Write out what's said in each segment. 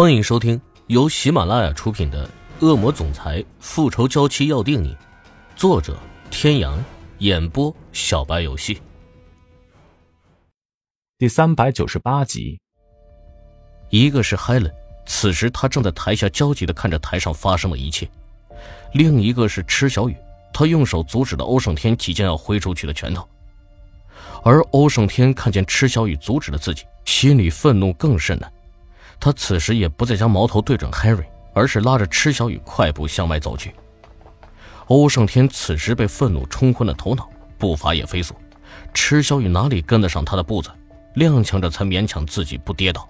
欢迎收听由喜马拉雅出品的《恶魔总裁复仇娇妻要定你》，作者：天阳，演播：小白游戏。第三百九十八集。一个是 Helen，此时他正在台下焦急的看着台上发生的一切；另一个是池小雨，他用手阻止了欧胜天即将要挥出去的拳头。而欧胜天看见池小雨阻止了自己，心里愤怒更甚了。他此时也不再将矛头对准 Harry，而是拉着池小雨快步向外走去。欧胜天此时被愤怒冲昏了头脑，步伐也飞速。池小雨哪里跟得上他的步子，踉跄着才勉强自己不跌倒。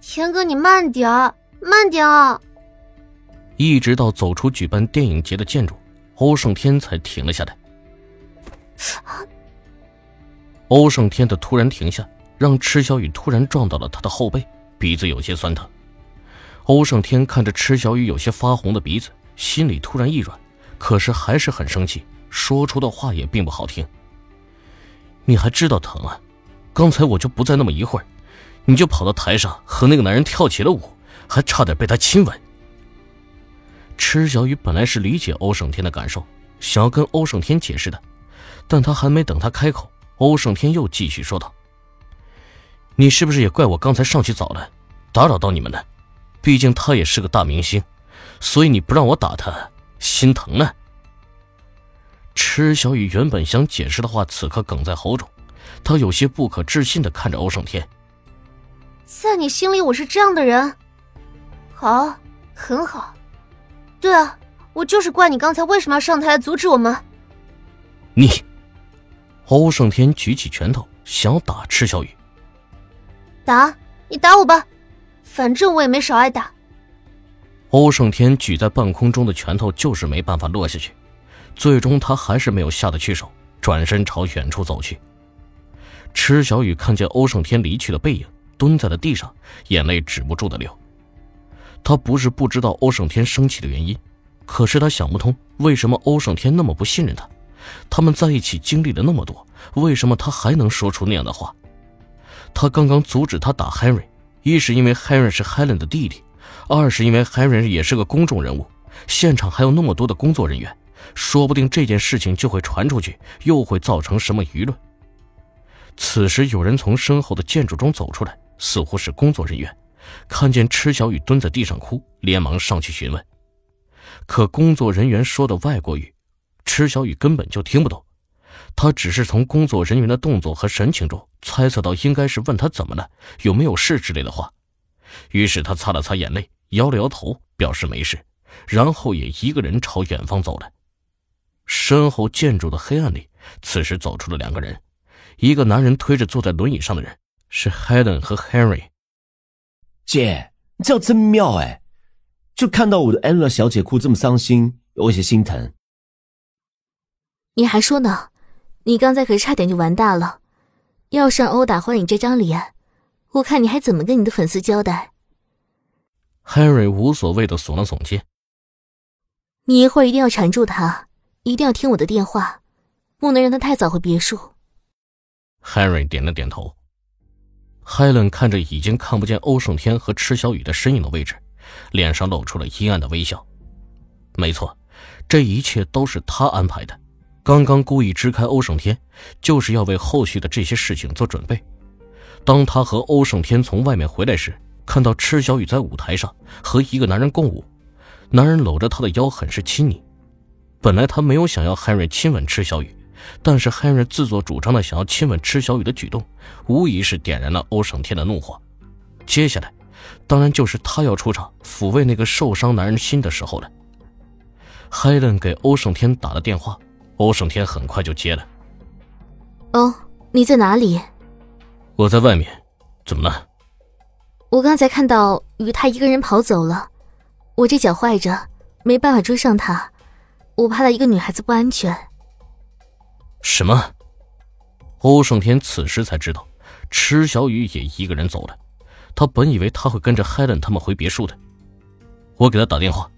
天哥，你慢点慢点啊！一直到走出举办电影节的建筑，欧胜天才停了下来。欧胜天的突然停下，让池小雨突然撞到了他的后背。鼻子有些酸疼，欧胜天看着池小雨有些发红的鼻子，心里突然一软，可是还是很生气，说出的话也并不好听。你还知道疼啊？刚才我就不在那么一会儿，你就跑到台上和那个男人跳起了舞，还差点被他亲吻。池小雨本来是理解欧胜天的感受，想要跟欧胜天解释的，但他还没等他开口，欧胜天又继续说道。你是不是也怪我刚才上去早了，打扰到你们了？毕竟他也是个大明星，所以你不让我打他，心疼呢。池小雨原本想解释的话，此刻哽在喉中，他有些不可置信的看着欧胜天。在你心里，我是这样的人，好，很好。对啊，我就是怪你刚才为什么要上台阻止我们。你，欧胜天举起拳头想要打池小雨。打你打我吧，反正我也没少挨打。欧胜天举在半空中的拳头就是没办法落下去，最终他还是没有下得去手，转身朝远处走去。池小雨看见欧胜天离去的背影，蹲在了地上，眼泪止不住的流。他不是不知道欧胜天生气的原因，可是他想不通为什么欧胜天那么不信任他。他们在一起经历了那么多，为什么他还能说出那样的话？他刚刚阻止他打 Henry，一是因为 Henry 是 Helen 的弟弟，二是因为 Henry 也是个公众人物，现场还有那么多的工作人员，说不定这件事情就会传出去，又会造成什么舆论。此时有人从身后的建筑中走出来，似乎是工作人员，看见池小雨蹲在地上哭，连忙上去询问。可工作人员说的外国语，池小雨根本就听不懂。他只是从工作人员的动作和神情中猜测到，应该是问他怎么了，有没有事之类的话。于是他擦了擦眼泪，摇了摇头，表示没事，然后也一个人朝远方走了。身后建筑的黑暗里，此时走出了两个人，一个男人推着坐在轮椅上的人，是 Helen 和 Henry。姐，你这样真妙哎！就看到我的 Anna 小姐哭这么伤心，有些心疼。你还说呢？你刚才可是差点就完蛋了，要是让殴打坏你这张脸，我看你还怎么跟你的粉丝交代？Harry 无所谓的耸了耸肩。你一会儿一定要缠住他，一定要听我的电话，不能让他太早回别墅。Harry 点了点头。Helen 看着已经看不见欧胜天和池小雨的身影的位置，脸上露出了阴暗的微笑。没错，这一切都是他安排的。刚刚故意支开欧胜天，就是要为后续的这些事情做准备。当他和欧胜天从外面回来时，看到池小雨在舞台上和一个男人共舞，男人搂着她的腰，很是亲昵。本来他没有想要 Henry 亲吻池小雨，但是 Henry 自作主张的想要亲吻池小雨的举动，无疑是点燃了欧胜天的怒火。接下来，当然就是他要出场抚慰那个受伤男人心的时候了。Helen 给欧胜天打了电话。欧胜天很快就接了。哦，你在哪里？我在外面，怎么了？我刚才看到与他一个人跑走了，我这脚坏着，没办法追上他，我怕他一个女孩子不安全。什么？欧胜天此时才知道，池小雨也一个人走了。他本以为他会跟着 Helen 他们回别墅的。我给他打电话。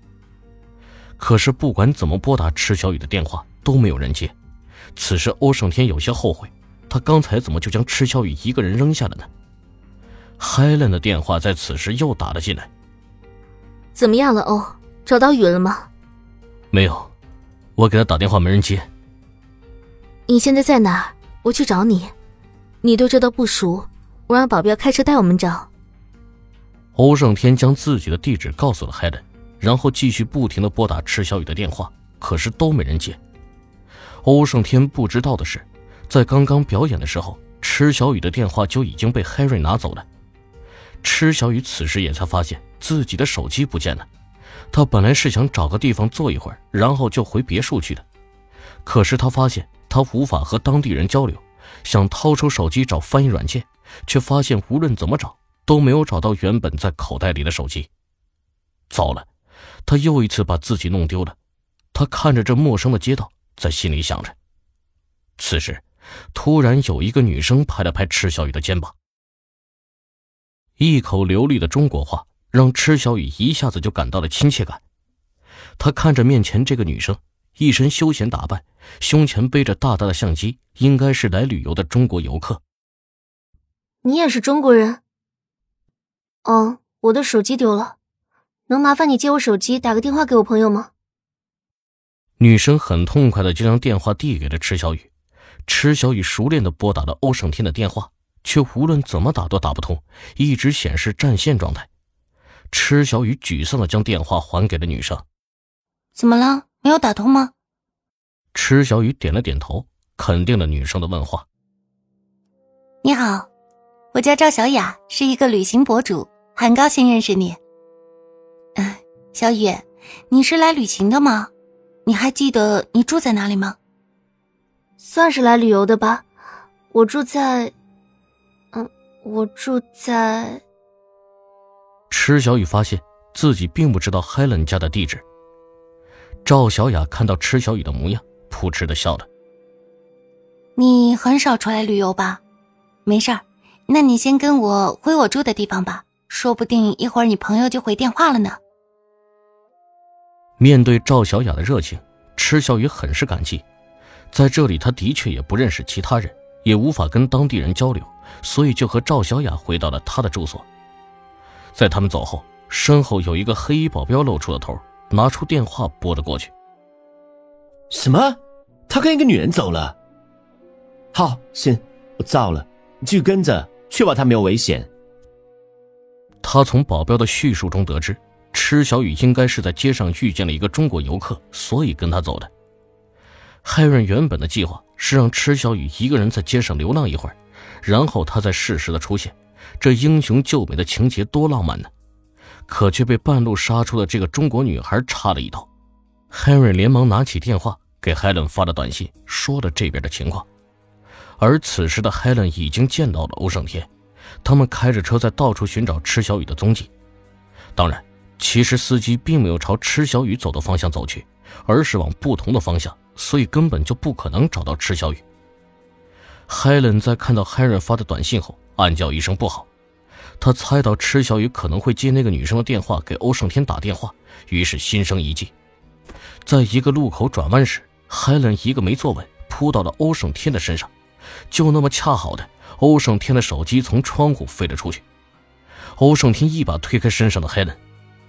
可是不管怎么拨打池小雨的电话。都没有人接，此时欧胜天有些后悔，他刚才怎么就将池小雨一个人扔下了呢 Helen 的电话在此时又打了进来。怎么样了，欧？找到雨了吗？没有，我给他打电话没人接。你现在在哪儿？我去找你。你对这道不熟，我让保镖开车带我们找。欧胜天将自己的地址告诉了 Helen，然后继续不停的拨打池小雨的电话，可是都没人接。欧胜天不知道的是，在刚刚表演的时候，池小雨的电话就已经被 Harry 拿走了。池小雨此时也才发现自己的手机不见了。他本来是想找个地方坐一会儿，然后就回别墅去的。可是他发现他无法和当地人交流，想掏出手机找翻译软件，却发现无论怎么找都没有找到原本在口袋里的手机。糟了，他又一次把自己弄丢了。他看着这陌生的街道，在心里想着。此时，突然有一个女生拍了拍池小雨的肩膀，一口流利的中国话。让池小雨一下子就感到了亲切感。他看着面前这个女生，一身休闲打扮，胸前背着大大的相机，应该是来旅游的中国游客。你也是中国人？哦，我的手机丢了，能麻烦你借我手机打个电话给我朋友吗？女生很痛快的就将电话递给了池小雨。池小雨熟练的拨打了欧胜天的电话，却无论怎么打都打不通，一直显示占线状态。池小雨沮丧的将电话还给了女生。怎么了？没有打通吗？池小雨点了点头，肯定了女生的问话。你好，我叫赵小雅，是一个旅行博主，很高兴认识你。嗯，小雨，你是来旅行的吗？你还记得你住在哪里吗？算是来旅游的吧，我住在……嗯，我住在……池小雨发现自己并不知道 Helen 家的地址。赵小雅看到池小雨的模样，扑哧的笑了。你很少出来旅游吧？没事儿，那你先跟我回我住的地方吧，说不定一会儿你朋友就回电话了呢。面对赵小雅的热情，池小雨很是感激。在这里，他的确也不认识其他人，也无法跟当地人交流，所以就和赵小雅回到了他的住所。在他们走后，身后有一个黑衣保镖露出了头，拿出电话拨了过去。什么？他跟一个女人走了？好，行，我造了，你继续跟着，确保他没有危险。他从保镖的叙述中得知，池小雨应该是在街上遇见了一个中国游客，所以跟他走的。海润原本的计划是让池小雨一个人在街上流浪一会儿，然后他再适时的出现。这英雄救美的情节多浪漫呢，可却被半路杀出的这个中国女孩插了一刀。Henry 连忙拿起电话给 Helen 发了短信，说了这边的情况。而此时的 Helen 已经见到了欧胜天，他们开着车在到处寻找池小雨的踪迹。当然，其实司机并没有朝池小雨走的方向走去，而是往不同的方向，所以根本就不可能找到池小雨。Helen 在看到 Henry 发的短信后。暗叫一声不好，他猜到池小雨可能会接那个女生的电话给欧胜天打电话，于是心生一计，在一个路口转弯时，海伦一个没坐稳，扑到了欧胜天的身上，就那么恰好的，欧胜天的手机从窗户飞了出去，欧胜天一把推开身上的海伦，